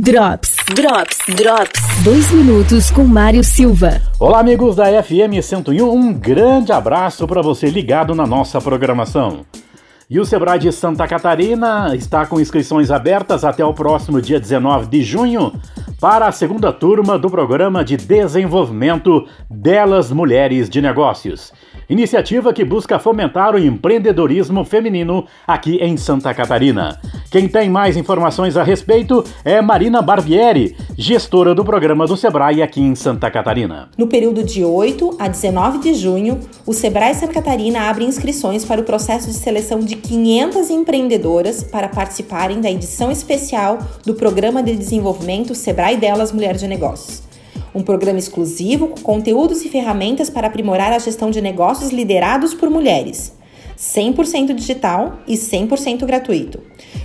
Drops, Drops, Drops. Dois minutos com Mário Silva. Olá, amigos da FM 101. Um grande abraço para você ligado na nossa programação. E o Sebrae de Santa Catarina está com inscrições abertas até o próximo dia 19 de junho para a segunda turma do programa de desenvolvimento delas Mulheres de Negócios. Iniciativa que busca fomentar o empreendedorismo feminino aqui em Santa Catarina. Quem tem mais informações a respeito é Marina Barbieri, gestora do programa do Sebrae aqui em Santa Catarina. No período de 8 a 19 de junho, o Sebrae Santa Catarina abre inscrições para o processo de seleção de 500 empreendedoras para participarem da edição especial do programa de desenvolvimento Sebrae Delas Mulher de Negócios um programa exclusivo com conteúdos e ferramentas para aprimorar a gestão de negócios liderados por mulheres. 100% digital e 100% gratuito.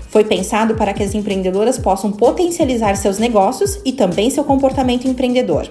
Foi pensado para que as empreendedoras possam potencializar seus negócios e também seu comportamento empreendedor.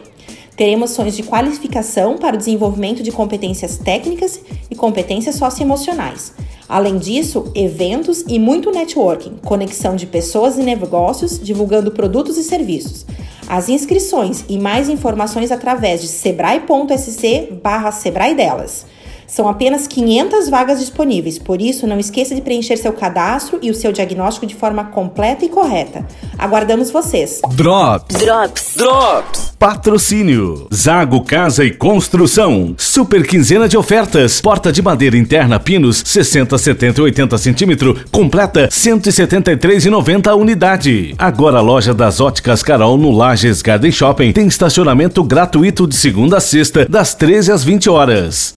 Teremos ações de qualificação para o desenvolvimento de competências técnicas e competências socioemocionais. Além disso, eventos e muito networking, conexão de pessoas e negócios, divulgando produtos e serviços. As inscrições e mais informações através de sebrae.sc barra Sebrae delas. São apenas 500 vagas disponíveis, por isso não esqueça de preencher seu cadastro e o seu diagnóstico de forma completa e correta. Aguardamos vocês. Drops. Drops. Drops. Patrocínio. Zago Casa e Construção. Super quinzena de ofertas. Porta de madeira interna Pinos 60, 70 e 80 centímetros. Completa 173,90 a unidade. Agora a loja das óticas Carol no Lages Garden Shopping tem estacionamento gratuito de segunda a sexta das 13 às 20 horas.